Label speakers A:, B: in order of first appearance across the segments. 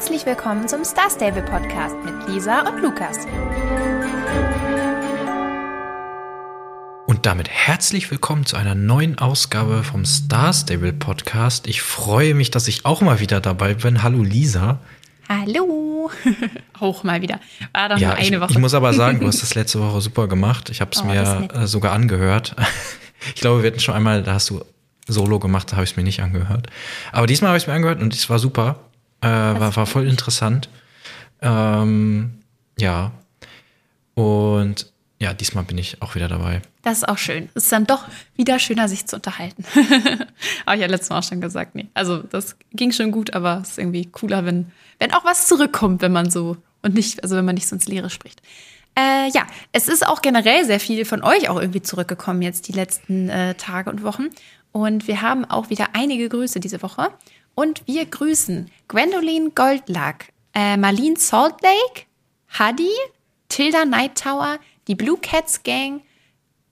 A: herzlich willkommen zum Star Stable Podcast mit Lisa und Lukas.
B: Und damit herzlich willkommen zu einer neuen Ausgabe vom Star Stable Podcast. Ich freue mich, dass ich auch mal wieder dabei bin. Hallo Lisa.
A: Hallo. auch mal wieder.
B: War doch ja, nur eine ich, Woche. Ich muss aber sagen, du hast das letzte Woche super gemacht. Ich habe es oh, mir äh, sogar angehört. Ich glaube, wir hatten schon einmal, da hast du Solo gemacht, da habe ich es mir nicht angehört. Aber diesmal habe ich es mir angehört und es war super. Äh, war, war voll interessant. Ähm, ja. Und ja, diesmal bin ich auch wieder dabei.
A: Das ist auch schön. Es ist dann doch wieder schöner, sich zu unterhalten. Habe ich ja letztes Mal auch schon gesagt. Nee. Also, das ging schon gut, aber es ist irgendwie cooler, wenn, wenn auch was zurückkommt, wenn man so und nicht, also wenn man nicht so ins Leere spricht. Äh, ja, es ist auch generell sehr viel von euch auch irgendwie zurückgekommen jetzt die letzten äh, Tage und Wochen. Und wir haben auch wieder einige Grüße diese Woche. Und wir grüßen Gwendoline Goldlack, äh, Marlene Salt Lake, Hadi, Tilda Night Tower, die Blue Cats Gang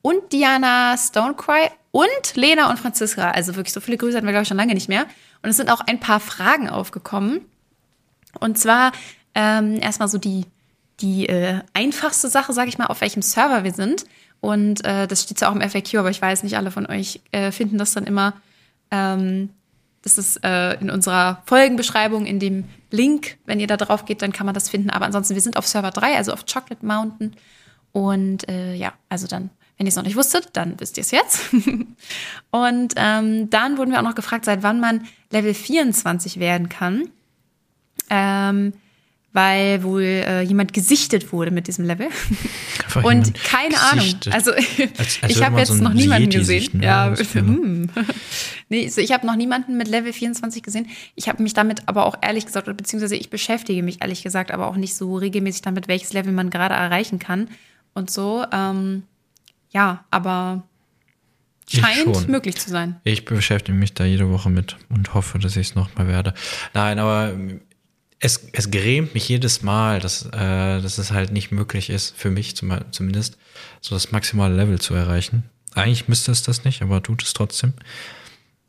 A: und Diana Stonecry und Lena und Franziska. Also wirklich so viele Grüße hatten wir, glaube ich, schon lange nicht mehr. Und es sind auch ein paar Fragen aufgekommen. Und zwar ähm, erstmal so die, die äh, einfachste Sache, sage ich mal, auf welchem Server wir sind. Und äh, das steht ja auch im FAQ, aber ich weiß nicht, alle von euch äh, finden das dann immer. Ähm, das ist äh, in unserer Folgenbeschreibung, in dem Link. Wenn ihr da drauf geht, dann kann man das finden. Aber ansonsten, wir sind auf Server 3, also auf Chocolate Mountain. Und äh, ja, also dann, wenn ihr es noch nicht wusstet, dann wisst ihr es jetzt. und ähm, dann wurden wir auch noch gefragt, seit wann man Level 24 werden kann. Ähm, weil wohl äh, jemand gesichtet wurde mit diesem Level. und keine gesichtet. Ahnung. Also als, als ich habe jetzt so noch niemanden gesehen. Sichten, ja, hm. nee, also ich habe noch niemanden mit Level 24 gesehen. Ich habe mich damit aber auch ehrlich gesagt, beziehungsweise ich beschäftige mich ehrlich gesagt aber auch nicht so regelmäßig damit, welches Level man gerade erreichen kann und so. Ähm, ja, aber scheint möglich zu sein.
B: Ich beschäftige mich da jede Woche mit und hoffe, dass ich es noch mal werde. Nein, aber es, es grämt mich jedes Mal, dass, äh, dass es halt nicht möglich ist, für mich zum, zumindest, so das maximale Level zu erreichen. Eigentlich müsste es das nicht, aber tut es trotzdem.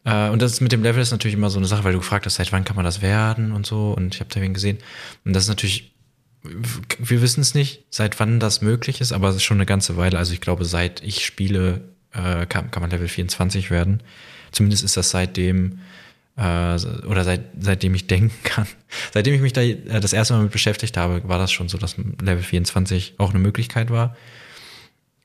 B: Äh, und das mit dem Level ist natürlich immer so eine Sache, weil du gefragt hast, seit wann kann man das werden und so. Und ich habe da wen gesehen. Und das ist natürlich wir wissen es nicht, seit wann das möglich ist, aber es ist schon eine ganze Weile. Also ich glaube, seit ich spiele, äh, kann, kann man Level 24 werden. Zumindest ist das seitdem, oder seit, seitdem ich denken kann. Seitdem ich mich da äh, das erste Mal mit beschäftigt habe, war das schon so, dass Level 24 auch eine Möglichkeit war.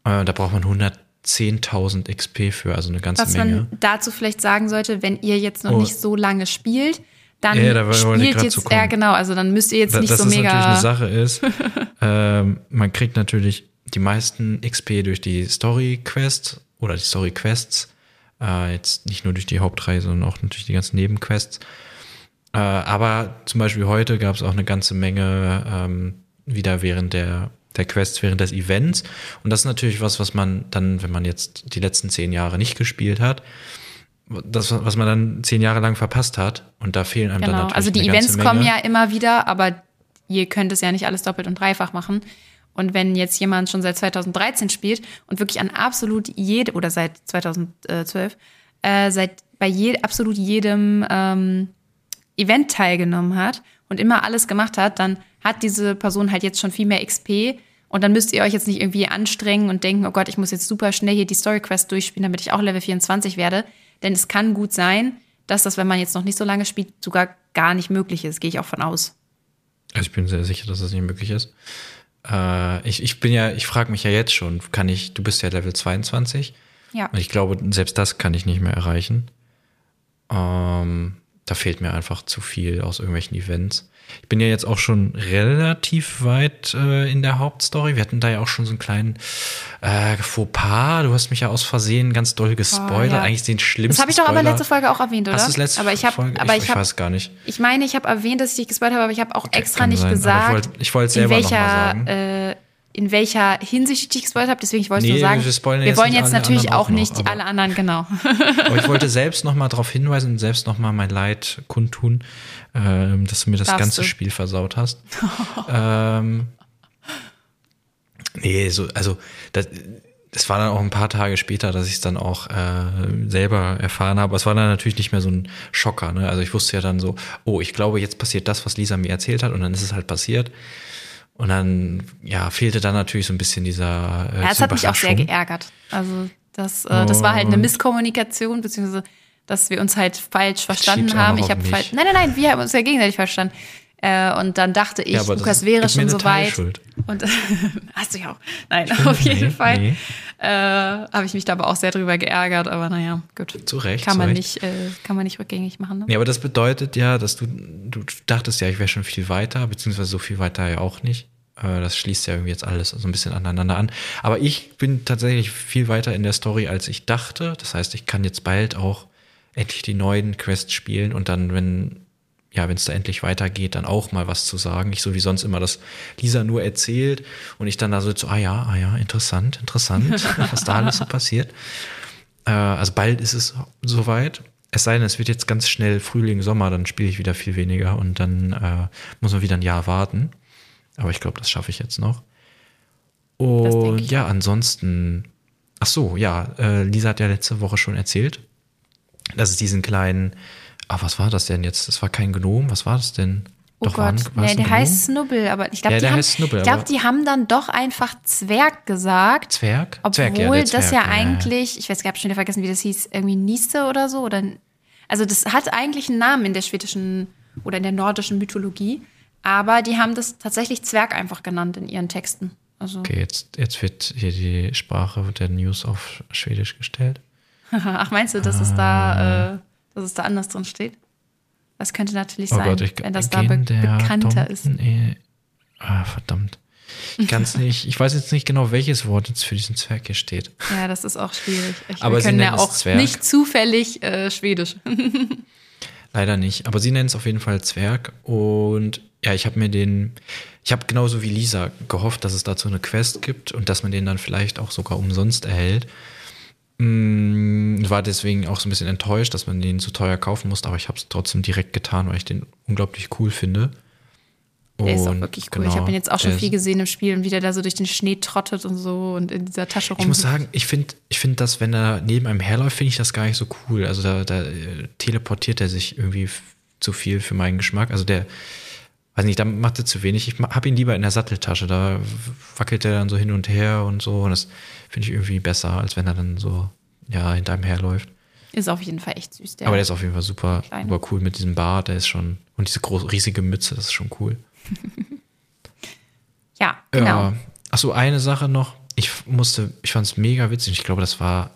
B: Äh, da braucht man 110.000 XP für, also eine ganze
A: Was
B: Menge.
A: Was man dazu vielleicht sagen sollte, wenn ihr jetzt noch oh. nicht so lange spielt, dann ja, da spielt jetzt, ja genau, also dann müsst ihr jetzt da, nicht so mega.
B: Das natürlich eine Sache ist, ähm, man kriegt natürlich die meisten XP durch die Story Quests oder die Story Quests, äh, jetzt nicht nur durch die Hauptreihe, sondern auch natürlich die ganzen Nebenquests. Äh, aber zum Beispiel heute gab es auch eine ganze Menge ähm, wieder während der der Quests während des Events. Und das ist natürlich was, was man dann, wenn man jetzt die letzten zehn Jahre nicht gespielt hat, das, was man dann zehn Jahre lang verpasst hat. Und da fehlen einem genau. dann natürlich
A: Also die Events kommen ja immer wieder, aber ihr könnt es ja nicht alles doppelt und dreifach machen. Und wenn jetzt jemand schon seit 2013 spielt und wirklich an absolut jedem, oder seit 2012, äh, seit bei je, absolut jedem ähm, Event teilgenommen hat und immer alles gemacht hat, dann hat diese Person halt jetzt schon viel mehr XP. Und dann müsst ihr euch jetzt nicht irgendwie anstrengen und denken, oh Gott, ich muss jetzt super schnell hier die Story Quest durchspielen, damit ich auch Level 24 werde. Denn es kann gut sein, dass das, wenn man jetzt noch nicht so lange spielt, sogar gar nicht möglich ist. Gehe ich auch von aus.
B: Also ich bin sehr sicher, dass das nicht möglich ist. Äh, ich, ich bin ja, ich frage mich ja jetzt schon, kann ich, du bist ja Level 22. Ja. Und ich glaube, selbst das kann ich nicht mehr erreichen. Ähm, da fehlt mir einfach zu viel aus irgendwelchen Events. Ich bin ja jetzt auch schon relativ weit äh, in der Hauptstory. Wir hatten da ja auch schon so einen kleinen äh, Fauxpas. Du hast mich ja aus Versehen ganz doll gespoilert. Oh, ja. Eigentlich den schlimmsten.
A: Das habe ich doch aber letzte Folge auch erwähnt, oder?
B: Hast du das letzte
A: aber ich hab,
B: Folge?
A: Aber ich, ich,
B: hab, weiß gar nicht.
A: Ich meine, ich habe erwähnt, dass ich dich gespoilert habe, aber ich habe auch okay, extra nicht sein. gesagt.
B: ich wollte es selber
A: welcher,
B: sagen.
A: Äh, in welcher Hinsicht ich dich gespoilt habe. Deswegen, ich wollte nee, nur sagen, wir, wir wollen jetzt, natürlich auch, noch, nicht alle anderen, genau.
B: aber ich wollte selbst noch mal darauf hinweisen und selbst noch mal mein Leid kundtun, ähm, dass du mir das Darfst ganze du? Spiel versaut hast. ähm, nee, so, also das, das war dann auch ein paar Tage später, dass ich es dann auch äh, selber erfahren habe. Es war dann natürlich nicht mehr so ein Schocker. Ne? Also ich wusste ja dann so, oh, ich glaube, jetzt passiert das, was Lisa mir erzählt hat, und dann ist es halt passiert. Und dann, ja, fehlte dann natürlich so ein bisschen dieser.
A: Äh, ja, es hat mich auch sehr geärgert. Also das, äh, das war halt eine Misskommunikation, beziehungsweise dass wir uns halt falsch verstanden haben. Ich habe falsch. Nein, nein, nein, wir haben uns ja gegenseitig verstanden. Äh, und dann dachte ich, ja, Lukas wäre schon so weit. Und hast du ja auch. Nein, auf jeden Fall nee. Äh, habe ich mich da aber auch sehr drüber geärgert. Aber naja, gut.
B: Zu Recht.
A: Kann man nicht, äh, kann man nicht rückgängig machen. Ne?
B: Ja, aber das bedeutet ja, dass du, du dachtest ja, ich wäre schon viel weiter, beziehungsweise so viel weiter ja auch nicht. Äh, das schließt ja irgendwie jetzt alles so ein bisschen aneinander an. Aber ich bin tatsächlich viel weiter in der Story, als ich dachte. Das heißt, ich kann jetzt bald auch endlich die neuen Quests spielen und dann, wenn ja, wenn es da endlich weitergeht, dann auch mal was zu sagen. Nicht so wie sonst immer, dass Lisa nur erzählt und ich dann da so, ah ja, ah ja, interessant, interessant, was da alles so passiert. Äh, also bald ist es soweit. Es sei denn, es wird jetzt ganz schnell Frühling, Sommer, dann spiele ich wieder viel weniger und dann äh, muss man wieder ein Jahr warten. Aber ich glaube, das schaffe ich jetzt noch. Und ja, ansonsten, ach so, ja, äh, Lisa hat ja letzte Woche schon erzählt, dass es diesen kleinen Ah, was war das denn jetzt? Das war kein Gnom, was war das denn?
A: Oh doch, Gott, war, nee, der heißt Snubbel, aber ich glaube,
B: ja,
A: die,
B: Snubbel,
A: glaub, die haben dann doch einfach Zwerg gesagt.
B: Zwerg?
A: Obwohl
B: Zwerg, ja,
A: das
B: Zwerg,
A: ja eigentlich, ich weiß, ich habe schon wieder vergessen, wie das hieß, irgendwie Nieste oder so. Oder, also das hat eigentlich einen Namen in der schwedischen oder in der nordischen Mythologie, aber die haben das tatsächlich Zwerg einfach genannt in ihren Texten. Also
B: okay, jetzt, jetzt wird hier die Sprache der News auf Schwedisch gestellt.
A: Ach, meinst du, dass es da... Äh, dass es da anders drin steht. Das könnte natürlich oh sein, Gott, ich, wenn das da be bekannter ist.
B: Eh, ah, verdammt. Ich kann es nicht, ich weiß jetzt nicht genau, welches Wort jetzt für diesen Zwerg hier steht.
A: Ja, das ist auch schwierig. Ich,
B: Aber wir können ja auch
A: Zwerg. nicht zufällig äh, Schwedisch.
B: Leider nicht. Aber sie nennen es auf jeden Fall Zwerg. Und ja, ich habe mir den, ich habe genauso wie Lisa gehofft, dass es dazu eine Quest gibt und dass man den dann vielleicht auch sogar umsonst erhält. Mm, war deswegen auch so ein bisschen enttäuscht, dass man den zu teuer kaufen musste, aber ich habe es trotzdem direkt getan, weil ich den unglaublich cool finde.
A: Und der ist auch wirklich cool. Genau, ich habe ihn jetzt auch schon viel gesehen im Spiel und wie der da so durch den Schnee trottet und so und in dieser Tasche rum.
B: Ich muss sagen, ich finde, ich finde das, wenn er neben einem herläuft, finde ich das gar nicht so cool. Also da, da äh, teleportiert er sich irgendwie zu viel für meinen Geschmack. Also der, weiß nicht, da macht er zu wenig. Ich habe ihn lieber in der Satteltasche. Da wackelt er dann so hin und her und so. Und das finde ich irgendwie besser, als wenn er dann so ja, hinter einem herläuft.
A: Ist auf jeden Fall echt süß.
B: Der Aber der ist auf jeden Fall super, super cool mit diesem Bart. Der ist schon, und diese große, riesige Mütze, das ist schon cool.
A: ja, genau. Äh,
B: achso, eine Sache noch. Ich musste, ich fand es mega witzig. Ich glaube, das war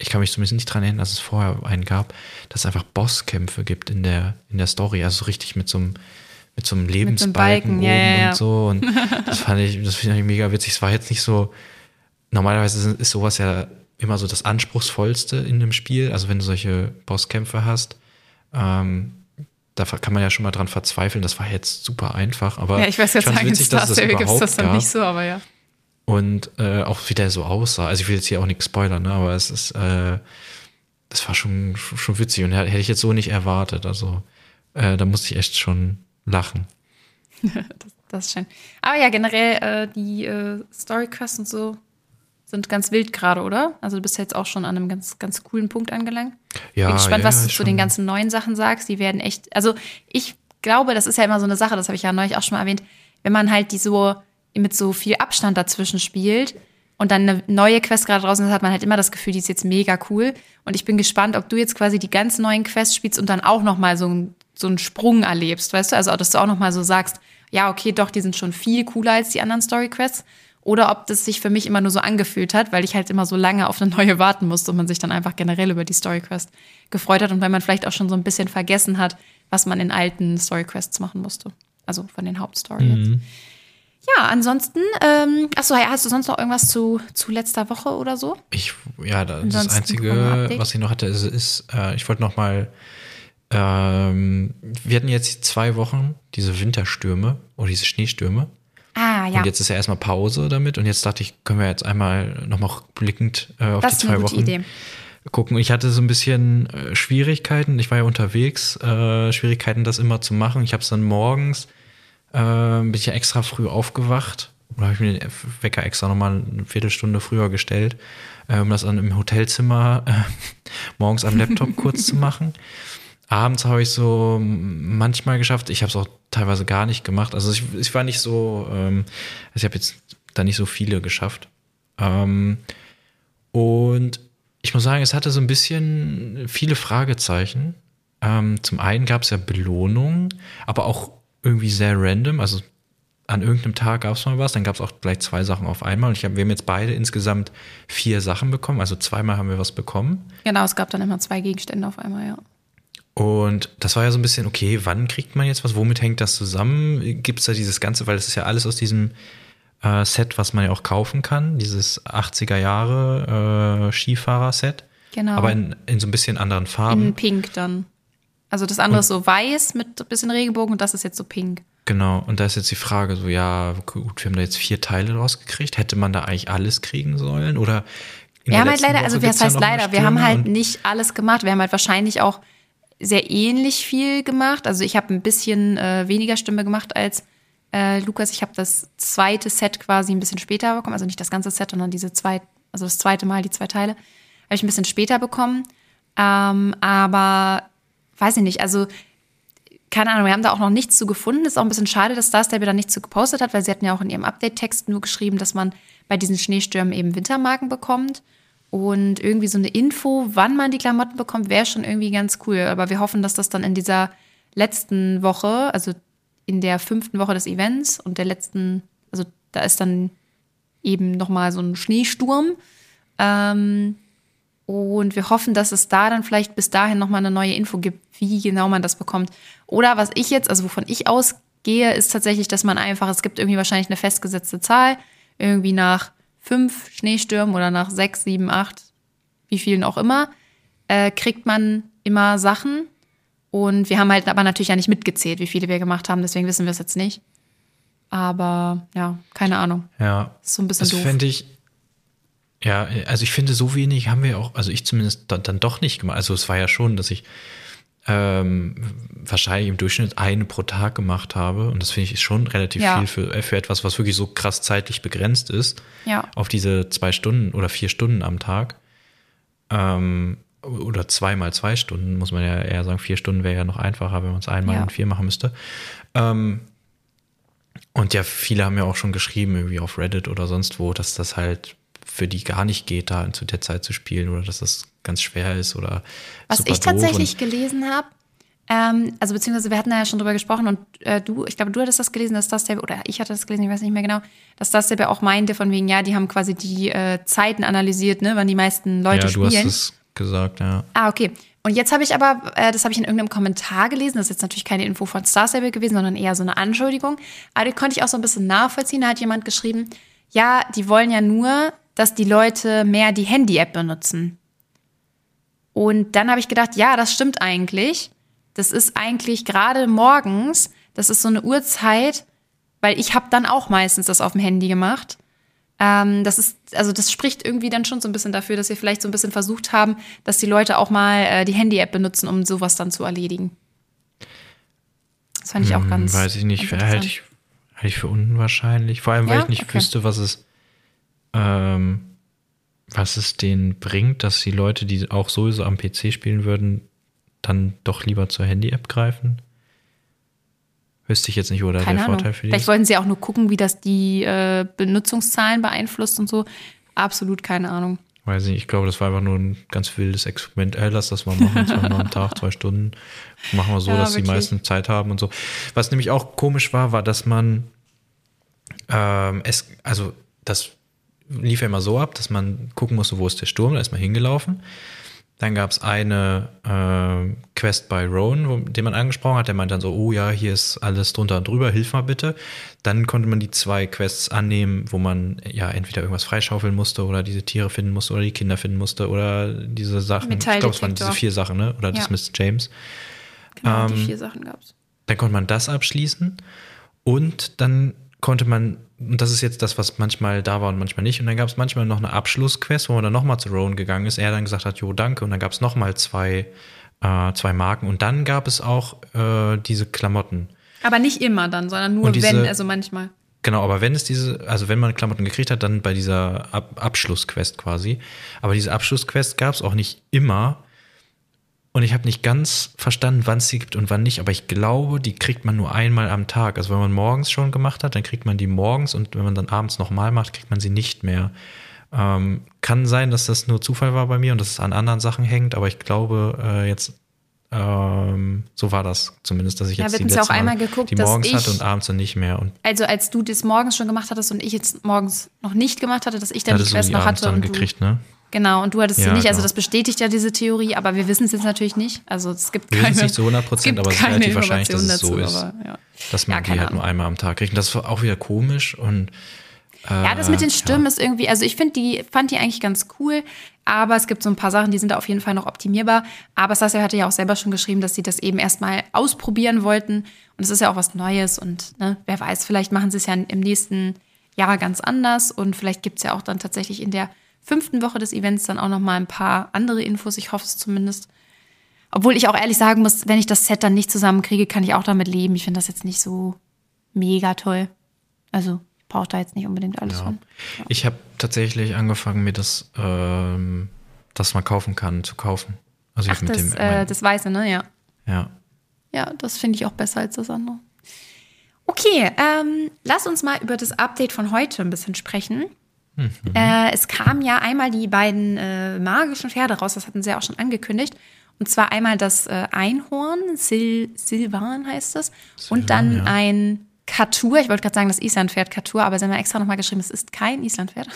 B: ich kann mich zumindest nicht dran erinnern, dass es vorher einen gab, dass es einfach Bosskämpfe gibt in der, in der Story. Also so richtig mit so einem, mit so einem Lebensbalken oben ja, ja, und so. Und das fand ich, das finde ich mega witzig. Es war jetzt nicht so, normalerweise ist sowas ja immer so das Anspruchsvollste in einem Spiel. Also wenn du solche Bosskämpfe hast, ähm, da kann man ja schon mal dran verzweifeln. Das war jetzt super einfach, aber
A: ja, ich weiß jetzt
B: sagen,
A: witzig, dass das überhaupt gibt's das dann
B: gab.
A: nicht so, aber ja
B: und äh, auch wie der so aussah. Also ich will jetzt hier auch nichts spoilern, ne? aber es ist, äh, das war schon, schon witzig und hätte ich jetzt so nicht erwartet. Also äh, da musste ich echt schon lachen.
A: das, das, ist schön. Aber ja, generell äh, die äh, Storyquests und so sind ganz wild gerade, oder? Also du bist jetzt auch schon an einem ganz, ganz coolen Punkt angelangt.
B: Ja,
A: Bin gespannt,
B: ja,
A: was du zu den ganzen neuen Sachen sagst. Die werden echt, also ich glaube, das ist ja immer so eine Sache, das habe ich ja neulich auch schon mal erwähnt, wenn man halt die so mit so viel Abstand dazwischen spielt und dann eine neue Quest gerade draußen ist, hat man halt immer das Gefühl, die ist jetzt mega cool. Und ich bin gespannt, ob du jetzt quasi die ganz neuen Quests spielst und dann auch noch mal so, so einen Sprung erlebst, weißt du? Also, dass du auch noch mal so sagst, ja, okay, doch, die sind schon viel cooler als die anderen Story-Quests. Oder ob das sich für mich immer nur so angefühlt hat, weil ich halt immer so lange auf eine neue warten musste und man sich dann einfach generell über die Story-Quest gefreut hat und weil man vielleicht auch schon so ein bisschen vergessen hat, was man in alten Story-Quests machen musste. Also von den Hauptstory mhm. jetzt. Ja, ansonsten, ähm, achso, hast du sonst noch irgendwas zu, zu letzter Woche oder so?
B: Ich, ja, das, das Einzige, was ich noch hatte, ist, ist äh, ich wollte noch mal, ähm, wir hatten jetzt zwei Wochen diese Winterstürme oder diese Schneestürme.
A: Ah, ja.
B: Und jetzt ist ja erstmal Pause damit und jetzt dachte ich, können wir jetzt einmal nochmal blickend äh, auf das die zwei Wochen Idee. gucken. Ich hatte so ein bisschen äh, Schwierigkeiten, ich war ja unterwegs, äh, Schwierigkeiten, das immer zu machen. Ich habe es dann morgens äh, bin ich ja extra früh aufgewacht oder habe ich mir den Wecker extra nochmal eine Viertelstunde früher gestellt, äh, um das dann im Hotelzimmer äh, morgens am Laptop kurz zu machen. Abends habe ich so manchmal geschafft. Ich habe es auch teilweise gar nicht gemacht. Also ich, ich war nicht so, ähm, also ich habe jetzt da nicht so viele geschafft. Ähm, und ich muss sagen, es hatte so ein bisschen viele Fragezeichen. Ähm, zum einen gab es ja Belohnungen, aber auch irgendwie sehr random. Also an irgendeinem Tag gab es mal was, dann gab es auch gleich zwei Sachen auf einmal. Und ich hab, wir haben jetzt beide insgesamt vier Sachen bekommen. Also zweimal haben wir was bekommen.
A: Genau, es gab dann immer zwei Gegenstände auf einmal, ja.
B: Und das war ja so ein bisschen, okay, wann kriegt man jetzt was? Womit hängt das zusammen? Gibt es da dieses Ganze, weil das ist ja alles aus diesem äh, Set, was man ja auch kaufen kann, dieses 80er Jahre äh, Skifahrer-Set.
A: Genau.
B: Aber in, in so ein bisschen anderen Farben.
A: In Pink dann. Also das andere und, ist so weiß mit ein bisschen Regenbogen und das ist jetzt so pink.
B: Genau, und da ist jetzt die Frage so, ja, gut, wir haben da jetzt vier Teile rausgekriegt. Hätte man da eigentlich alles kriegen sollen? Oder
A: wir haben halt leider, Woche also was heißt ja leider, wir haben halt nicht alles gemacht. Wir haben halt wahrscheinlich auch sehr ähnlich viel gemacht. Also ich habe ein bisschen äh, weniger Stimme gemacht als äh, Lukas. Ich habe das zweite Set quasi ein bisschen später bekommen. Also nicht das ganze Set, sondern diese zwei, also das zweite Mal, die zwei Teile, habe ich ein bisschen später bekommen. Ähm, aber weiß ich nicht, also keine Ahnung, wir haben da auch noch nichts zu gefunden. Ist auch ein bisschen schade, dass Star Stable da nichts zu gepostet hat, weil sie hatten ja auch in ihrem Update-Text nur geschrieben, dass man bei diesen Schneestürmen eben Wintermarken bekommt. Und irgendwie so eine Info, wann man die Klamotten bekommt, wäre schon irgendwie ganz cool. Aber wir hoffen, dass das dann in dieser letzten Woche, also in der fünften Woche des Events und der letzten, also da ist dann eben nochmal so ein Schneesturm. Ähm, und wir hoffen, dass es da dann vielleicht bis dahin nochmal eine neue Info gibt, wie genau man das bekommt. Oder was ich jetzt, also wovon ich ausgehe, ist tatsächlich, dass man einfach, es gibt irgendwie wahrscheinlich eine festgesetzte Zahl, irgendwie nach fünf Schneestürmen oder nach sechs, sieben, acht, wie vielen auch immer, äh, kriegt man immer Sachen. Und wir haben halt aber natürlich ja nicht mitgezählt, wie viele wir gemacht haben, deswegen wissen wir es jetzt nicht. Aber ja, keine Ahnung.
B: Ja.
A: Ist so ein bisschen
B: das doof. fände ich, ja, also ich finde, so wenig haben wir auch, also ich zumindest dann, dann doch nicht gemacht. Also es war ja schon, dass ich ähm, wahrscheinlich im Durchschnitt eine pro Tag gemacht habe. Und das finde ich schon relativ ja. viel für, für etwas, was wirklich so krass zeitlich begrenzt ist.
A: Ja.
B: Auf diese zwei Stunden oder vier Stunden am Tag. Ähm, oder zweimal zwei Stunden, muss man ja eher sagen. Vier Stunden wäre ja noch einfacher, wenn man es einmal ja. in vier machen müsste. Ähm, und ja, viele haben ja auch schon geschrieben, irgendwie auf Reddit oder sonst wo, dass das halt für die gar nicht geht, da zu der Zeit zu spielen oder dass das ganz schwer ist oder.
A: Was ich tatsächlich gelesen habe, ähm, also beziehungsweise wir hatten da ja schon drüber gesprochen und äh, du, ich glaube, du hattest das gelesen, dass das der, oder ich hatte das gelesen, ich weiß nicht mehr genau, dass das der auch meinte, von wegen, ja, die haben quasi die äh, Zeiten analysiert, ne, wann die meisten Leute ja, spielen. Ja,
B: du hast es gesagt, ja.
A: Ah, okay. Und jetzt habe ich aber, äh, das habe ich in irgendeinem Kommentar gelesen, das ist jetzt natürlich keine Info von Star Stable gewesen, sondern eher so eine Anschuldigung. Aber die konnte ich auch so ein bisschen nachvollziehen. Da hat jemand geschrieben, ja, die wollen ja nur, dass die Leute mehr die Handy-App benutzen. Und dann habe ich gedacht, ja, das stimmt eigentlich. Das ist eigentlich gerade morgens, das ist so eine Uhrzeit, weil ich habe dann auch meistens das auf dem Handy gemacht. Ähm, das ist, also das spricht irgendwie dann schon so ein bisschen dafür, dass wir vielleicht so ein bisschen versucht haben, dass die Leute auch mal äh, die Handy-App benutzen, um sowas dann zu erledigen. Das fand ich auch hm, ganz.
B: Weiß ich nicht, halte ich, halte ich für unwahrscheinlich. Vor allem, weil ja? ich nicht okay. wüsste, was es ähm, was es denen bringt, dass die Leute, die auch sowieso am PC spielen würden, dann doch lieber zur Handy-App greifen? Wüsste ich jetzt nicht, wo da der Vorteil für die
A: Vielleicht wollten sie auch nur gucken, wie das die äh, Benutzungszahlen beeinflusst und so. Absolut keine Ahnung.
B: Weiß ich, ich glaube, das war einfach nur ein ganz wildes Experiment. Ey, lass das mal machen, zweimal am Tag, zwei Stunden. Machen wir so, ja, dass wirklich. die meisten Zeit haben und so. Was nämlich auch komisch war, war, dass man ähm, es, also das lief ja immer so ab, dass man gucken musste, wo ist der Sturm, da ist man hingelaufen. Dann gab es eine äh, Quest bei Rowan, wo, den man angesprochen hat. Der meinte dann so, oh ja, hier ist alles drunter und drüber, hilf mal bitte. Dann konnte man die zwei Quests annehmen, wo man ja entweder irgendwas freischaufeln musste oder diese Tiere finden musste oder die Kinder finden musste oder diese Sachen. Ich glaube, es waren diese vier Sachen, ne? Oder ja. das Miss James.
A: Genau, ähm, die vier Sachen gab es.
B: Dann konnte man das abschließen und dann konnte man und das ist jetzt das, was manchmal da war und manchmal nicht. Und dann gab es manchmal noch eine Abschlussquest, wo man dann nochmal zu Rowan gegangen ist. Er dann gesagt hat, jo, danke. Und dann gab es nochmal zwei, äh, zwei Marken. Und dann gab es auch äh, diese Klamotten.
A: Aber nicht immer dann, sondern nur diese, wenn, also manchmal.
B: Genau, aber wenn es diese, also wenn man Klamotten gekriegt hat, dann bei dieser Ab Abschlussquest quasi. Aber diese Abschlussquest gab es auch nicht immer. Und ich habe nicht ganz verstanden, wann es sie gibt und wann nicht. Aber ich glaube, die kriegt man nur einmal am Tag. Also wenn man morgens schon gemacht hat, dann kriegt man die morgens und wenn man dann abends nochmal macht, kriegt man sie nicht mehr. Ähm, kann sein, dass das nur Zufall war bei mir und dass es an anderen Sachen hängt, aber ich glaube, äh, jetzt ähm, so war das zumindest, dass ich
A: Ja,
B: jetzt die
A: ja auch einmal
B: Mal
A: geguckt,
B: die morgens
A: ich-
B: hatte und abends dann nicht mehr. Und
A: Also als du das morgens schon gemacht hattest und ich jetzt morgens noch nicht gemacht hatte, dass ich dann die
B: du
A: Quest noch hatte
B: dann
A: und du,
B: gekriegt, ne?
A: Genau und du hattest sie
B: Ja,
A: nicht. Also
B: genau.
A: das bestätigt ja diese Theorie, aber wir wissen es jetzt natürlich nicht. Also es gibt
B: Wir
A: keine.
B: wissen es nicht zu 100 Prozent, aber es ist relativ wahrscheinlich, dass es
A: Informationen
B: so ist,
A: dazu, aber, ja.
B: dass man
A: Ja,
B: die halt nur einmal am Tag kriegt. Und das war auch wieder komisch und äh,
A: Ja, das mit den Stimmen ist irgendwie, also ich finde die, fand die eigentlich ganz cool, aber es gibt so ein paar Sachen, die sind da auf jeden Fall noch optimierbar. Aber Saskia hatte ja auch selber schon geschrieben, dass sie das eben erstmal ausprobieren wollten. Und es ist ja auch was Neues und ne, wer weiß, vielleicht machen sie es ja im nächsten Jahr ganz anders und vielleicht gibt es ja auch dann tatsächlich in der fünften Woche des Events dann auch noch mal ein paar andere Infos. Ich hoffe es zumindest. Obwohl ich auch ehrlich sagen muss, wenn ich das Set dann nicht zusammenkriege, kann ich auch damit leben. Ich finde das jetzt nicht so mega toll. Also ich brauche da jetzt nicht unbedingt alles
B: Ja.
A: von.
B: Ich habe tatsächlich angefangen, mir das, ähm, das man kaufen kann, zu kaufen. Also ich
A: Ach,
B: mit
A: das,
B: dem,
A: äh, das Weiße, ne? Ja.
B: ja.
A: Ja, das finde ich auch besser als das andere. Okay, ähm, lass uns mal über das Update von heute ein bisschen sprechen. Äh, es kamen ja einmal die beiden äh, magischen Pferde raus, das hatten sie ja auch schon angekündigt. Und zwar einmal das äh, Einhorn, Sil Silvan heißt es, und dann
B: ja.
A: ein Katur. Ich wollte gerade sagen, das Islandpferd Katur, aber sie haben ja extra nochmal geschrieben, es ist kein Islandpferd.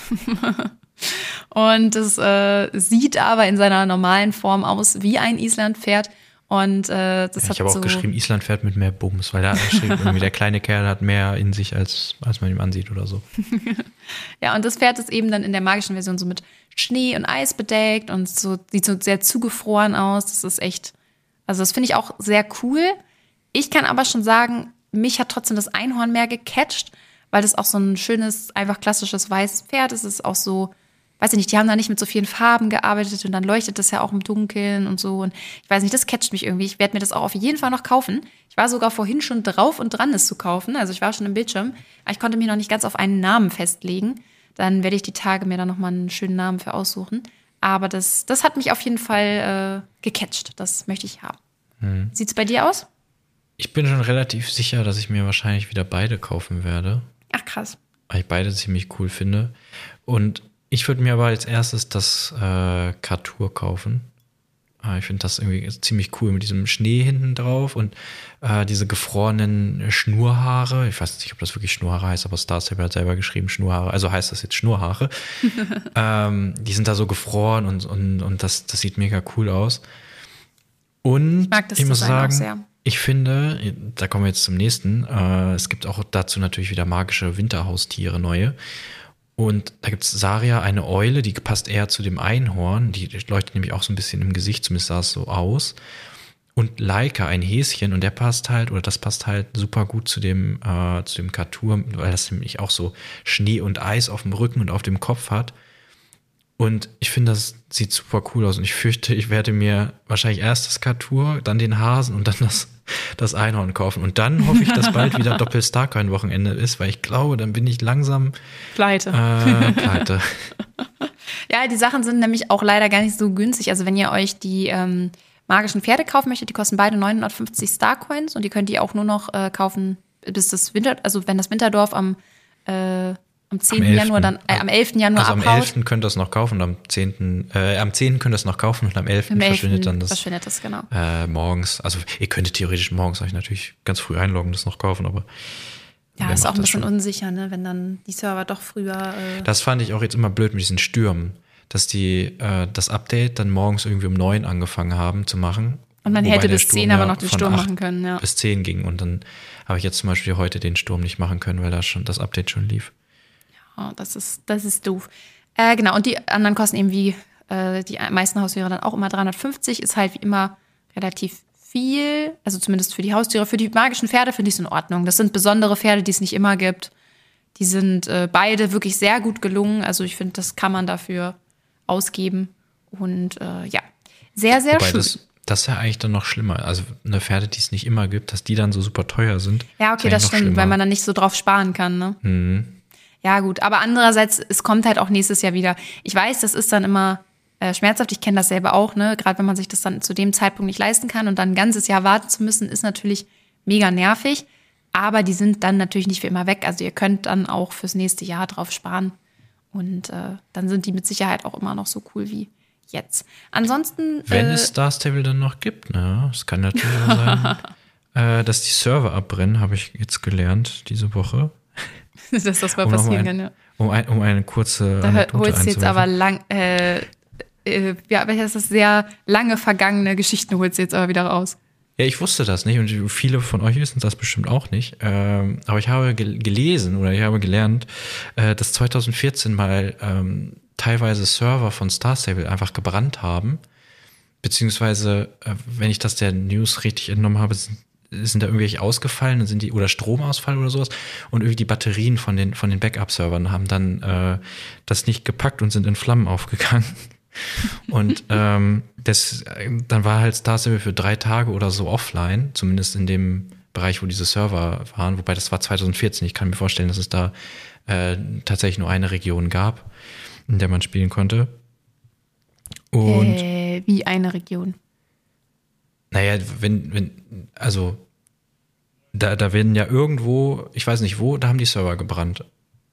A: und es äh, sieht aber in seiner normalen Form aus wie ein Islandpferd. Und äh, das
B: Ja, ich habe
A: so
B: auch geschrieben, Island fährt mit mehr Bums, weil da hat geschrieben, irgendwie der kleine Kerl hat mehr in sich, als, als man ihm ansieht oder so.
A: Ja, und das Pferd ist eben dann in der magischen Version so mit Schnee und Eis bedeckt und so sieht so sehr zugefroren aus. Das ist echt, also das finde ich auch sehr cool. Ich kann aber schon sagen, mich hat trotzdem das Einhorn mehr gecatcht, weil das auch so ein schönes, einfach klassisches weißes Pferd ist. Es ist auch so, weiß ich nicht, die haben da nicht mit so vielen Farben gearbeitet und dann leuchtet das ja auch im Dunkeln und so. Und ich weiß nicht, das catcht mich irgendwie. Ich werde mir das auch auf jeden Fall noch kaufen. Ich war sogar vorhin schon drauf und dran, es zu kaufen. Also ich war schon im Bildschirm, aber ich konnte mich noch nicht ganz auf einen Namen festlegen. Dann werde ich die Tage mir da nochmal einen schönen Namen für aussuchen. Aber das, das hat mich auf jeden Fall äh, gecatcht. Das möchte ich haben.
B: Hm.
A: Sieht's bei dir aus?
B: Ich bin schon relativ sicher, dass ich mir wahrscheinlich wieder beide kaufen werde,
A: Ach krass.
B: weil ich beide ziemlich cool finde. Und ich würde mir aber als erstes das äh, Kartur kaufen. Ah, Ich finde das irgendwie ziemlich cool mit diesem Schnee hinten drauf und äh, diese gefrorenen Schnurhaare. Ich weiß nicht, ob das wirklich Schnurhaare heißt, aber Star Stable hat selber geschrieben Schnurhaare. Also heißt das jetzt Schnurhaare. ähm, die sind da so gefroren und, und, und das, das sieht mega cool aus. Und ich,
A: mag das
B: muss sagen, ich finde, da kommen wir jetzt zum nächsten. Äh, es gibt auch dazu natürlich wieder magische Winterhaustiere neue. Und da gibt es Saria, eine Eule, die passt eher zu dem Einhorn. Die leuchtet nämlich auch so ein bisschen im Gesicht, zumindest sah es so aus. Und Laika, ein Häschen, und der passt halt, oder das passt halt super gut zu dem, äh, zu dem Kartur, weil das nämlich auch so Schnee und Eis auf dem Rücken und auf dem Kopf hat. Und ich finde, das sieht super cool aus. Und ich fürchte, ich werde mir wahrscheinlich erst das Kartur, dann den Hasen und dann das, das Einhorn kaufen. Und dann hoffe ich, dass bald wieder Doppel-Starcoin-Wochenende ist, weil ich glaube, dann bin ich langsam
A: Pleite.
B: äh, pleite.
A: Ja, die Sachen sind nämlich auch leider gar nicht so günstig. Also wenn ihr euch die ähm, magischen Pferde kaufen möchtet, die kosten beide 950 Starcoins und die könnt ihr auch nur noch äh, kaufen, bis das Winter, also wenn das Winterdorf am, äh, am 10.
B: 11..
A: Januar dann, äh, am 11. Januar
B: Also am
A: abhaut.
B: 11. könnt ihr es noch kaufen und am 10. Äh, am 10. könnt ihr es noch kaufen und am 11.
A: Am 11.
B: verschwindet dann das
A: verschwindet das, genau.
B: äh, morgens. Also ihr könntet theoretisch morgens euch natürlich ganz früh einloggen, das noch kaufen, aber
A: Ja, ist auch ein bisschen
B: schon?
A: unsicher, ne, wenn dann die Server doch früher. Äh,
B: Das fand ich auch jetzt immer blöd mit diesen Stürmen, dass die äh, das Update dann morgens irgendwie um neun angefangen haben zu machen.
A: Und man
B: Wobei
A: hätte bis
B: Sturm
A: 10 aber noch den Sturm machen können, ja.
B: Bis 10 ging und dann habe ich jetzt zum Beispiel heute den Sturm nicht machen können, weil da schon das Update schon lief.
A: Oh, das ist, das ist doof. Äh, genau, und die anderen kosten eben wie äh, die meisten Haustiere dann auch immer 350, ist halt wie immer relativ viel, also zumindest für die Haustiere. Für die magischen Pferde finde ich es in Ordnung. Das sind besondere Pferde, die es nicht immer gibt. Die sind äh, beide wirklich sehr gut gelungen. Also ich finde, das kann man dafür ausgeben. Und äh, ja, sehr, sehr
B: Wobei
A: schön.
B: das, Das ist ja eigentlich dann noch schlimmer. Also eine Pferde, die es nicht immer gibt, dass die dann so super teuer sind.
A: Ja, okay, das stimmt, weil man dann nicht so drauf sparen kann, ne?
B: Mhm.
A: Ja, gut. Aber andererseits, es kommt halt auch nächstes Jahr wieder. Ich weiß, das ist dann immer äh, schmerzhaft. Ich kenne das selber auch, ne? Gerade wenn man sich das dann zu dem Zeitpunkt nicht leisten kann und dann ein ganzes Jahr warten zu müssen, ist natürlich mega nervig. Aber die sind dann natürlich nicht für immer weg. Also ihr könnt dann auch fürs nächste Jahr drauf sparen. Und äh, dann sind die mit Sicherheit auch immer noch so cool wie jetzt. Ansonsten.
B: Wenn äh, es Star Stable dann noch gibt, ne? Es kann natürlich sein, äh, dass die Server abbrennen, habe ich jetzt gelernt diese Woche.
A: dass das mal um passieren ein, kann, ja.
B: Um, ein, um eine kurze.
A: Da holst du jetzt aber lang. Äh, äh, ja, das ist sehr lange vergangene Geschichten holst du jetzt aber wieder raus.
B: Ja, ich wusste das nicht und viele von euch wissen das bestimmt auch nicht. Ähm, aber ich habe gel gelesen oder ich habe gelernt, äh, dass 2014 mal ähm, teilweise Server von Star Stable einfach gebrannt haben. Beziehungsweise, äh, wenn ich das der News richtig entnommen habe, sind, sind da irgendwelche ausgefallen, sind die, oder Stromausfall oder sowas. Und irgendwie die Batterien von den, von den Backup-Servern haben dann äh, das nicht gepackt und sind in Flammen aufgegangen. Und ähm, das, dann war halt Star Stable für drei Tage oder so offline, zumindest in dem Bereich, wo diese Server waren. Wobei das war 2014. Ich kann mir vorstellen, dass es da äh, tatsächlich nur eine Region gab in der man spielen konnte.
A: Und äh, wie eine Region.
B: Naja, wenn, wenn, also da, da werden ja irgendwo, ich weiß nicht wo, da haben die Server gebrannt.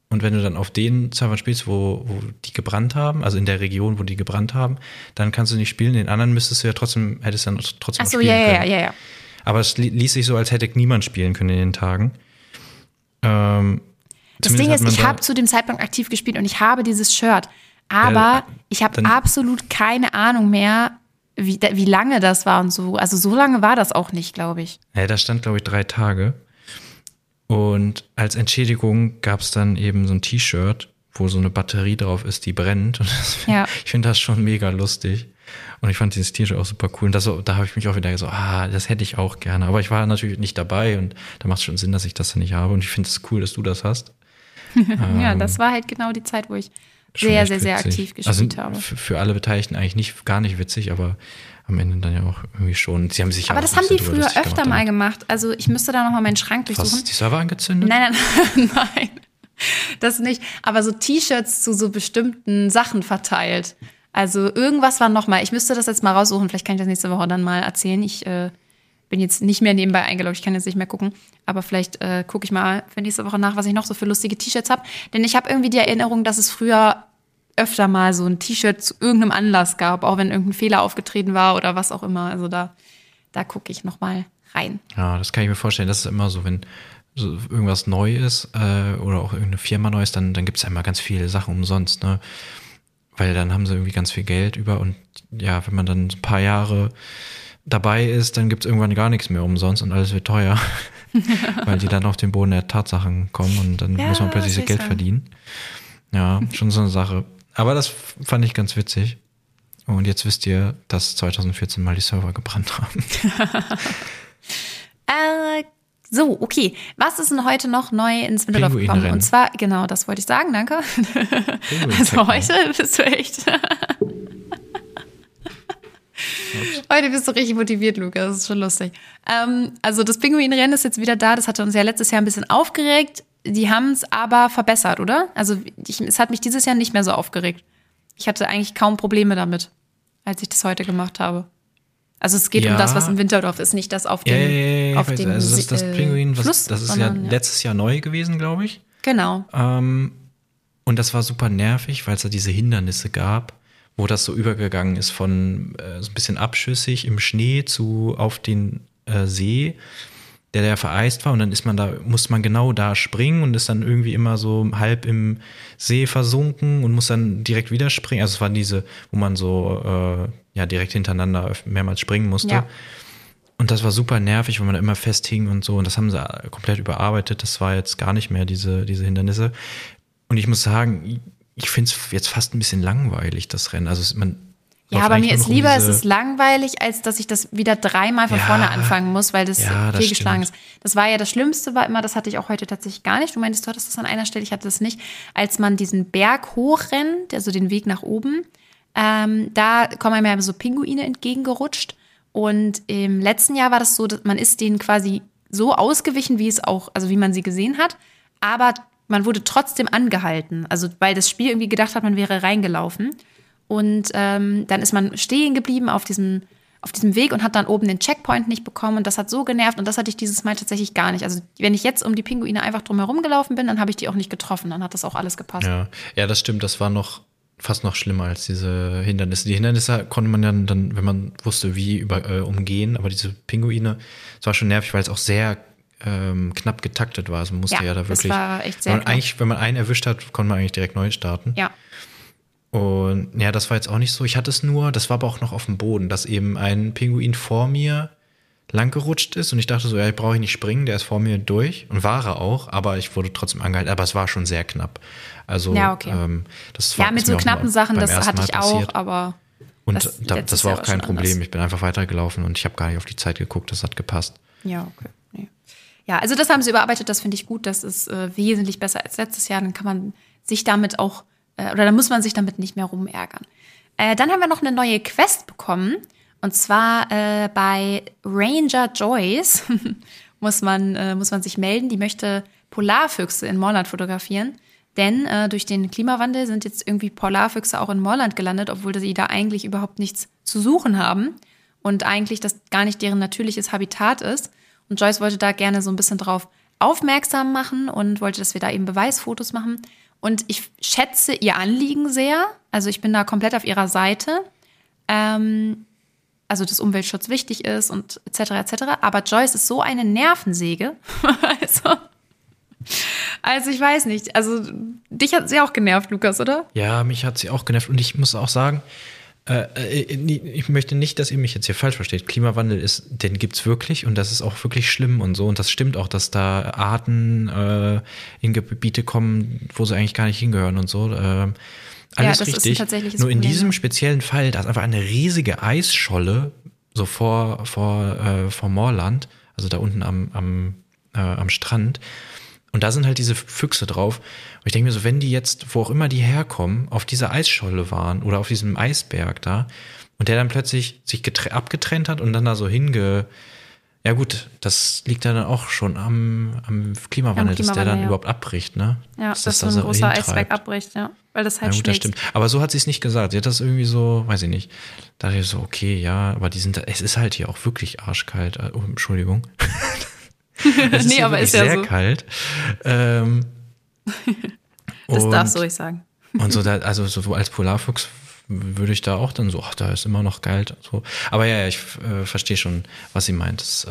B: Und wenn du dann auf den Servern spielst, wo, wo die gebrannt haben, also in der Region, wo die gebrannt haben, dann kannst du nicht spielen. Den anderen müsstest du ja trotzdem, hättest du dann trotzdem
A: Ach so, spielen ja, können. ja, ja, ja.
B: Aber es ließ sich so, als hätte niemand spielen können in den Tagen. Ähm,
A: das Ding ist, ich habe zu dem Zeitpunkt aktiv gespielt und ich habe dieses Shirt. Aber ja, ich habe absolut keine Ahnung mehr, wie, wie lange das war und so. Also so lange war das auch nicht, glaube ich.
B: Ja, da stand, glaube ich, drei Tage. Und als Entschädigung gab es dann eben so ein T-Shirt, wo so eine Batterie drauf ist, die brennt. Und das, ja. ich finde das schon mega lustig. Und ich fand dieses T-Shirt auch super cool. Und das, da habe ich mich auch wieder so, ah, das hätte ich auch gerne. Aber ich war natürlich nicht dabei und da macht es schon Sinn, dass ich das nicht habe. Und ich finde es cool, dass du das hast.
A: ja, das war halt genau die Zeit, wo ich sehr, sehr, sehr aktiv gespielt also habe.
B: Für alle Beteiligten eigentlich nicht, gar nicht witzig, aber am Ende dann ja auch irgendwie schon. Sie haben sich
A: aber das haben die früher öfter mal gemacht. Also ich müsste da nochmal meinen Schrank durchsuchen.
B: Hast du die Server angezündet?
A: Nein, nein, nein. Das nicht. Aber so T-Shirts zu so bestimmten Sachen verteilt. Also irgendwas war nochmal. Ich müsste das jetzt mal raussuchen. Vielleicht kann ich das nächste Woche dann mal erzählen. Ich äh, bin jetzt nicht mehr nebenbei eingeloggt, ich kann jetzt nicht mehr gucken. Aber vielleicht äh, gucke ich mal für nächste Woche nach, was ich noch so für lustige T-Shirts habe. Denn ich habe irgendwie die Erinnerung, dass es früher öfter mal so ein T-Shirt zu irgendeinem Anlass gab, auch wenn irgendein Fehler aufgetreten war oder was auch immer. Also da, da gucke ich noch mal rein.
B: Ja, das kann ich mir vorstellen. Das ist immer so, wenn so irgendwas neu ist äh, oder auch irgendeine Firma neu ist, dann, dann gibt es ja immer ganz viele Sachen umsonst, ne? Weil dann haben sie irgendwie ganz viel Geld über und ja, wenn man dann ein paar Jahre dabei ist, dann gibt es irgendwann gar nichts mehr umsonst und alles wird teuer, weil die dann auf den Boden der Tatsachen kommen und dann ja, muss man plötzlich so Geld verdienen. Ja, schon so eine Sache. Aber das fand ich ganz witzig. Und jetzt wisst ihr, dass 2014 mal die Server gebrannt haben.
A: äh, so, okay. Was ist denn heute noch neu ins Mitteldorf gekommen? Und zwar, genau, das wollte ich sagen, danke. Also heute bist du echt. Heute bist du richtig motiviert, Lukas. Das ist schon lustig. Ähm, also das Pinguinrennen ist jetzt wieder da. Das hatte uns ja letztes Jahr ein bisschen aufgeregt. Die haben es aber verbessert, oder? Also ich, es hat mich dieses Jahr nicht mehr so aufgeregt. Ich hatte eigentlich kaum Probleme damit, als ich das heute gemacht habe. Also es geht ja. um das, was im Winterdorf ist, nicht das auf dem, ja, ja, auf dem
B: also das, ist das Pinguin, was, Fluss, das ist sondern, ja letztes Jahr neu gewesen, glaube ich.
A: Genau.
B: Ähm, und das war super nervig, weil es da diese Hindernisse gab wo das so übergegangen ist von äh, so ein bisschen abschüssig im Schnee zu auf den äh, See, der der vereist war und dann ist man da, muss man genau da springen und ist dann irgendwie immer so halb im See versunken und muss dann direkt wieder springen. Also es waren diese, wo man so äh, ja direkt hintereinander mehrmals springen musste. Ja. Und das war super nervig, weil man da immer festhing und so. Und das haben sie komplett überarbeitet. Das war jetzt gar nicht mehr diese, diese Hindernisse. Und ich muss sagen, ich finde es jetzt fast ein bisschen langweilig, das Rennen. Also man
A: ja, aber mir ist lieber, es ist langweilig, als dass ich das wieder dreimal von ja, vorne anfangen muss, weil das ja, fehlgeschlagen ist. Das war ja das Schlimmste, war immer, das hatte ich auch heute tatsächlich gar nicht. Du meintest, du hattest das an einer Stelle, ich hatte das nicht. Als man diesen Berg hochrennt, also den Weg nach oben, ähm, da kommen ja so Pinguine entgegengerutscht. Und im letzten Jahr war das so, dass man ist denen quasi so ausgewichen, wie es auch, also wie man sie gesehen hat, aber man wurde trotzdem angehalten. Also weil das Spiel irgendwie gedacht hat, man wäre reingelaufen. Und ähm, dann ist man stehen geblieben auf diesem, auf diesem Weg und hat dann oben den Checkpoint nicht bekommen. Und das hat so genervt. Und das hatte ich dieses Mal tatsächlich gar nicht. Also wenn ich jetzt um die Pinguine einfach drumherum gelaufen bin, dann habe ich die auch nicht getroffen. Dann hat das auch alles gepasst.
B: Ja. ja, das stimmt. Das war noch fast noch schlimmer als diese Hindernisse. Die Hindernisse konnte man ja dann, wenn man wusste, wie über, äh, umgehen, aber diese Pinguine, das war schon nervig, weil es auch sehr ähm, knapp getaktet war. Also man musste ja, ja da wirklich. Das
A: war echt sehr
B: wenn man, eigentlich, wenn man einen erwischt hat, konnte man eigentlich direkt neu starten.
A: Ja.
B: Und ja, das war jetzt auch nicht so. Ich hatte es nur, das war aber auch noch auf dem Boden, dass eben ein Pinguin vor mir langgerutscht ist und ich dachte so, ja, ich brauche nicht springen, der ist vor mir durch und war er auch, aber ich wurde trotzdem angehalten, aber es war schon sehr knapp. Also
A: ja, okay.
B: ähm, das war
A: ja mit so knappen Sachen, das hatte ich auch, aber
B: und das, da, das war auch kein Problem. Anders. Ich bin einfach weitergelaufen und ich habe gar nicht auf die Zeit geguckt, das hat gepasst.
A: Ja, okay. Ja, also das haben sie überarbeitet, das finde ich gut, das ist äh, wesentlich besser als letztes Jahr, dann kann man sich damit auch, äh, oder dann muss man sich damit nicht mehr rumärgern. Äh, dann haben wir noch eine neue Quest bekommen und zwar äh, bei Ranger Joyce muss man, äh, muss man sich melden. Die möchte Polarfüchse in Morland fotografieren. Denn äh, durch den Klimawandel sind jetzt irgendwie Polarfüchse auch in Morland gelandet, obwohl sie da eigentlich überhaupt nichts zu suchen haben und eigentlich das gar nicht deren natürliches Habitat ist. Und Joyce wollte da gerne so ein bisschen drauf aufmerksam machen und wollte, dass wir da eben Beweisfotos machen. Und ich schätze ihr Anliegen sehr. Also ich bin da komplett auf ihrer Seite. Ähm, also dass Umweltschutz wichtig ist und etc. etc. Aber Joyce ist so eine Nervensäge. also, also ich weiß nicht. Also dich hat sie auch genervt, Lukas, oder?
B: Ja, mich hat sie auch genervt. Und ich muss auch sagen, äh, äh ich möchte nicht, dass ihr mich jetzt hier falsch versteht. Klimawandel ist, den gibt es wirklich und das ist auch wirklich schlimm und so. Und das stimmt auch, dass da Arten äh, in Gebiete kommen, wo sie eigentlich gar nicht hingehören und so. Äh, alles ja, richtig. Nur in diesem speziellen Fall, da ist einfach eine riesige Eisscholle so vor, vor, äh, vor Moorland, also da unten am, am, am Strand. Und da sind halt diese Füchse drauf. Und ich denke mir so, wenn die jetzt, wo auch immer die herkommen, auf dieser Eisscholle waren oder auf diesem Eisberg da und der dann plötzlich sich abgetrennt hat und dann da so hinge, ja gut, das liegt ja dann auch schon am, am Klimawandel, dass der dann ja. überhaupt abbricht, ne?
A: Ja, dass das, das so ein großer hintreibt. Eisberg abbricht, ja. Weil das halt
B: ja, gut, das stimmt. Aber so hat sie es nicht gesagt. Sie hat das irgendwie so, weiß ich nicht. Da dachte ich so, okay, ja, aber die sind, es ist halt hier auch wirklich arschkalt. Oh, Entschuldigung. es ist nee, aber ist ja sehr so. kalt. Ähm,
A: das darfst du ruhig sagen.
B: und so, da, also so als Polarfuchs würde ich da auch dann so, ach, da ist immer noch kalt. So. Aber ja, ja ich äh, verstehe schon, was sie meint. Das, äh,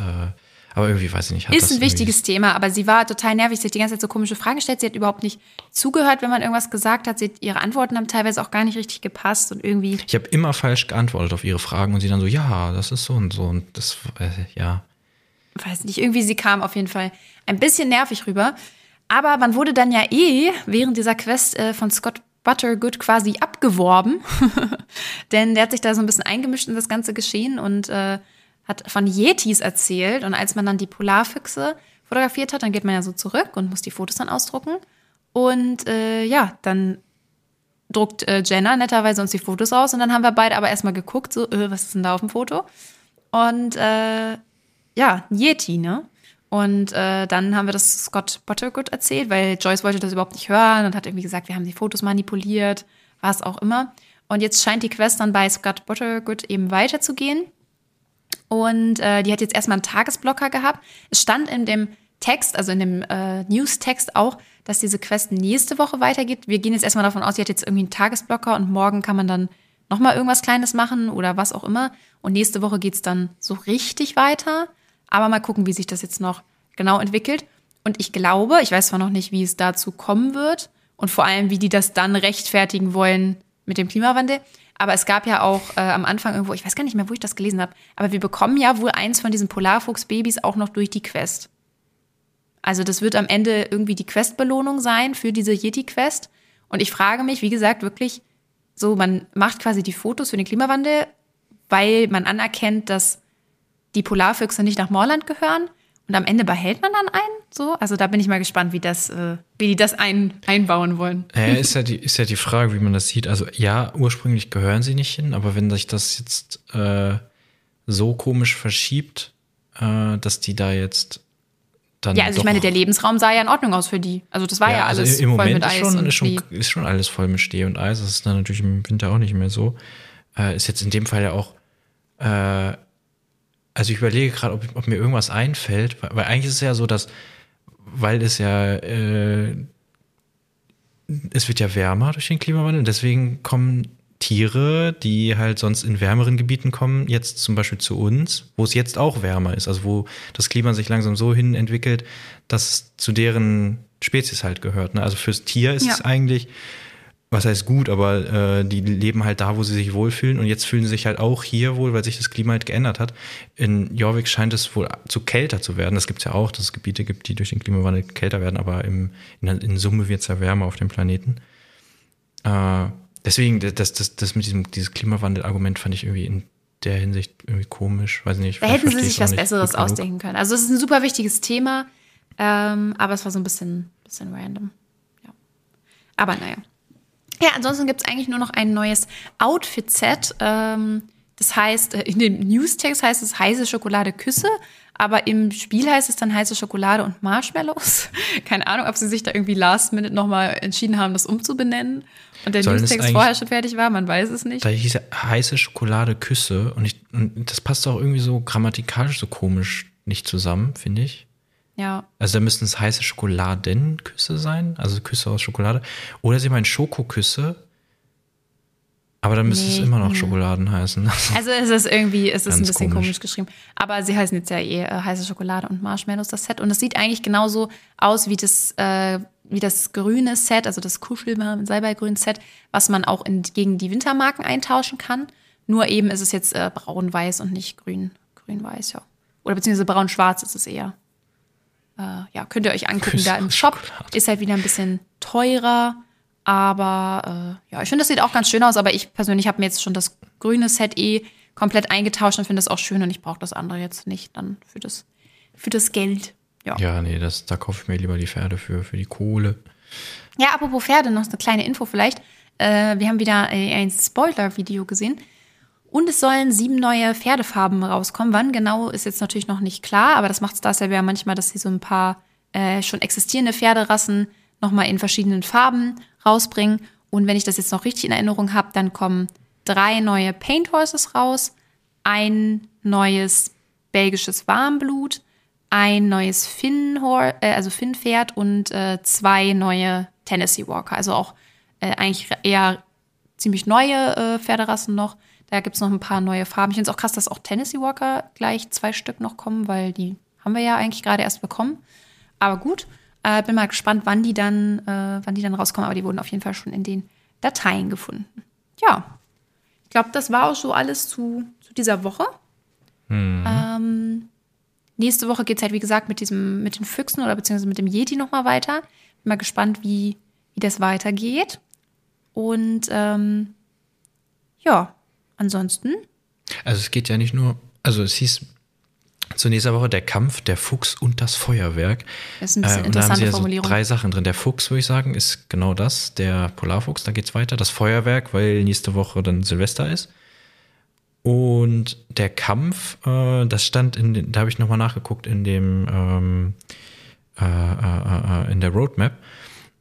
B: aber irgendwie weiß ich nicht.
A: ist ein wichtiges Thema, aber sie war total nervig. Sie hat die ganze Zeit so komische Fragen gestellt. Sie hat überhaupt nicht zugehört, wenn man irgendwas gesagt hat. Sie hat, ihre Antworten haben teilweise auch gar nicht richtig gepasst und irgendwie.
B: Ich habe immer falsch geantwortet auf ihre Fragen und sie dann so, ja, das ist so und so und das, äh, ja.
A: Weiß nicht, irgendwie sie kam auf jeden Fall ein bisschen nervig rüber. Aber man wurde dann ja eh während dieser Quest äh, von Scott Buttergood quasi abgeworben, denn der hat sich da so ein bisschen eingemischt in das ganze Geschehen und äh, hat von Yetis erzählt. Und als man dann die Polarfüchse fotografiert hat, dann geht man ja so zurück und muss die Fotos dann ausdrucken. Und äh, ja, dann druckt äh, Jenna netterweise uns die Fotos aus und dann haben wir beide aber erstmal geguckt, so, äh, was ist denn da auf dem Foto? Und äh, ja, Yeti, ne? Und äh, dann haben wir das Scott Buttergood erzählt, weil Joyce wollte das überhaupt nicht hören und hat irgendwie gesagt, wir haben die Fotos manipuliert, was auch immer. Und jetzt scheint die Quest dann bei Scott Buttergood eben weiterzugehen. Und äh, die hat jetzt erstmal einen Tagesblocker gehabt. Es stand in dem Text, also in dem äh, News-Text auch, dass diese Quest nächste Woche weitergeht. Wir gehen jetzt erstmal davon aus, sie hat jetzt irgendwie einen Tagesblocker und morgen kann man dann nochmal irgendwas Kleines machen oder was auch immer. Und nächste Woche geht's dann so richtig weiter. Aber mal gucken, wie sich das jetzt noch genau entwickelt. Und ich glaube, ich weiß zwar noch nicht, wie es dazu kommen wird und vor allem, wie die das dann rechtfertigen wollen mit dem Klimawandel. Aber es gab ja auch äh, am Anfang irgendwo, ich weiß gar nicht mehr, wo ich das gelesen habe, aber wir bekommen ja wohl eins von diesen Polarfuchs-Babys auch noch durch die Quest. Also das wird am Ende irgendwie die Quest-Belohnung sein für diese Yeti-Quest. Und ich frage mich, wie gesagt, wirklich, so, man macht quasi die Fotos für den Klimawandel, weil man anerkennt, dass die Polarfüchse nicht nach Moorland gehören. Und am Ende behält man dann einen? So? Also da bin ich mal gespannt, wie das, äh, wie die das ein, einbauen wollen.
B: Ja, ist ja, die, ist ja die Frage, wie man das sieht. Also ja, ursprünglich gehören sie nicht hin, aber wenn sich das jetzt, äh, so komisch verschiebt, äh, dass die da jetzt dann.
A: Ja, also ich meine, der Lebensraum sah ja in Ordnung aus für die. Also das war ja, ja
B: also
A: alles
B: im
A: voll
B: Moment
A: mit
B: ist
A: Eis
B: schon,
A: und
B: ist, schon, ist schon alles voll mit Schnee und Eis. Das ist dann natürlich im Winter auch nicht mehr so. Äh, ist jetzt in dem Fall ja auch. Also ich überlege gerade, ob, ob mir irgendwas einfällt, weil, weil eigentlich ist es ja so, dass, weil es ja, äh, es wird ja wärmer durch den Klimawandel und deswegen kommen Tiere, die halt sonst in wärmeren Gebieten kommen, jetzt zum Beispiel zu uns, wo es jetzt auch wärmer ist, also wo das Klima sich langsam so hin entwickelt, dass es zu deren Spezies halt gehört. Ne? Also fürs Tier ist
A: Ja.
B: es eigentlich, was heißt gut, aber äh, die leben halt da, wo sie sich wohlfühlen und jetzt fühlen sie sich halt auch hier wohl, weil sich das Klima halt geändert hat. In Jorvik scheint es wohl zu kälter zu werden. Das gibt es ja auch, dass es Gebiete gibt, die durch den Klimawandel kälter werden, aber im, in, in Summe wird es ja wärmer auf dem Planeten. Äh, deswegen, das, das, das mit diesem dieses Klimawandel-Argument fand ich irgendwie in der Hinsicht irgendwie komisch. Weiß nicht.
A: Da hätten sie sich was Besseres ausdenken können. Also es ist ein super wichtiges Thema, ähm, aber es war so ein bisschen, bisschen random. Ja. Aber naja. Ja, ansonsten gibt es eigentlich nur noch ein neues Outfit-Set. Ähm, das heißt, äh, in dem Newstext heißt es heiße Schokolade Küsse, aber im Spiel heißt es dann heiße Schokolade und Marshmallows. Keine Ahnung, ob sie sich da irgendwie last minute nochmal entschieden haben, das umzubenennen. Und der
B: Sollen
A: Newstext vorher schon fertig war, man weiß es nicht.
B: Da hieß ja heiße Schokolade Küsse und, ich, und das passt auch irgendwie so grammatikalisch so komisch nicht zusammen, finde ich.
A: Ja.
B: Also da müssten es heiße Schokoladenküsse sein, also Küsse aus Schokolade. Oder sie meinen Schokoküsse. Aber dann müsste es
A: Nee,
B: immer noch. Schokoladen heißen.
A: Also es ist irgendwie, es ist ein bisschen komisch.
B: komisch.
A: geschrieben. Aber sie heißen jetzt ja eh äh, heiße Schokolade und Marshmallows, das Set. Und es sieht eigentlich genauso aus wie das, äh, wie das grüne Set, also das Kuschelwarm Salbeigrün Set, was man auch in, gegen die Wintermarken eintauschen kann. Nur eben ist es jetzt äh, braun-weiß und nicht grün, grün-weiß, ja. Oder beziehungsweise braun-schwarz ist es eher. Äh, ja, könnt ihr euch angucken.
B: Küsse
A: Da im Shop
B: Schokolade.
A: ist halt wieder ein bisschen teurer. Aber äh, ja, ich finde, das sieht auch ganz schön aus. Aber ich persönlich habe mir jetzt schon das grüne Set eh komplett eingetauscht und finde das auch schön. Und ich brauche das andere jetzt nicht dann für das, für das Geld. Ja. ja.
B: Ja, nee, das, da kaufe ich mir lieber die Pferde für, für die Kohle.
A: apropos Pferde, noch eine kleine Info vielleicht. Äh, wir haben wieder ein Spoiler-Video gesehen. Und es sollen sieben neue Pferdefarben rauskommen. Wann genau ist jetzt natürlich noch nicht klar, aber das macht Star Stable ja manchmal, dass sie so ein paar äh, schon existierende Pferderassen nochmal in verschiedenen Farben rausbringen. Und wenn ich das jetzt noch richtig in Erinnerung habe, dann kommen drei neue Paint Horses raus, ein neues belgisches Warmblut, ein neues Finnhor äh, also Finnpferd und äh, zwei neue Tennessee Walker. Also auch äh, eigentlich eher ziemlich neue äh, Pferderassen noch. Da gibt es noch ein paar neue Farben. Ich finde es auch krass, dass auch Tennessee Walker gleich zwei Stück noch kommen, weil die haben wir ja eigentlich gerade erst bekommen. Aber gut, äh, bin mal gespannt, wann die dann, äh, wann die dann rauskommen. Aber die wurden auf jeden Fall schon in den Dateien gefunden. Ja, ich glaube, das war auch so alles zu, zu dieser Woche. Ähm, nächste Woche geht es halt, wie gesagt, mit diesem, mit den Füchsen oder beziehungsweise mit dem Yeti nochmal weiter. Bin mal gespannt, wie, wie das weitergeht. Und ähm, ja, ansonsten.
B: Also es geht ja nicht nur, also es hieß zur nächsten Woche der Kampf, der Fuchs und das Feuerwerk.
A: Das ist ein bisschen
B: Äh, und da haben sie ja so drei Sachen drin. Der Fuchs, würde ich sagen, ist genau das, der Polarfuchs, da geht's weiter. Das Feuerwerk, weil nächste Woche dann Silvester ist. Und der Kampf, äh, das stand in da habe ich nochmal nachgeguckt in dem ähm, äh, äh, äh, in der Roadmap.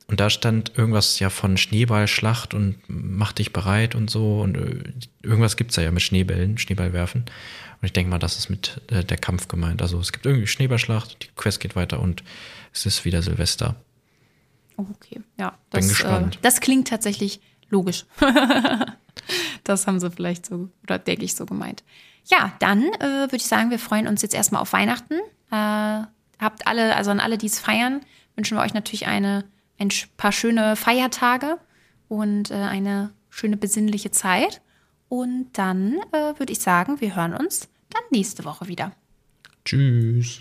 B: Und da stand irgendwas ja von Schneeballschlacht und mach dich bereit und so. Und äh, irgendwas gibt's da ja mit Schneebällen, Schneeballwerfen. Und ich denke mal, das ist mit äh, der Kampf gemeint. Also es gibt irgendwie Schneeballschlacht, die Quest geht weiter und es ist wieder Silvester.
A: Oh, okay, ja.
B: Bin
A: Das,
B: gespannt.
A: Äh, das klingt tatsächlich logisch. das haben sie vielleicht so, oder denke ich, so gemeint. Ja, dann äh, würde ich sagen, wir freuen uns jetzt erstmal auf Weihnachten. Äh, habt alle, also an alle, die es feiern, wünschen wir euch natürlich eine, ein paar schöne Feiertage und äh, eine schöne besinnliche Zeit. Und dann äh, würde ich sagen, wir hören uns dann nächste Woche wieder.
B: Tschüss.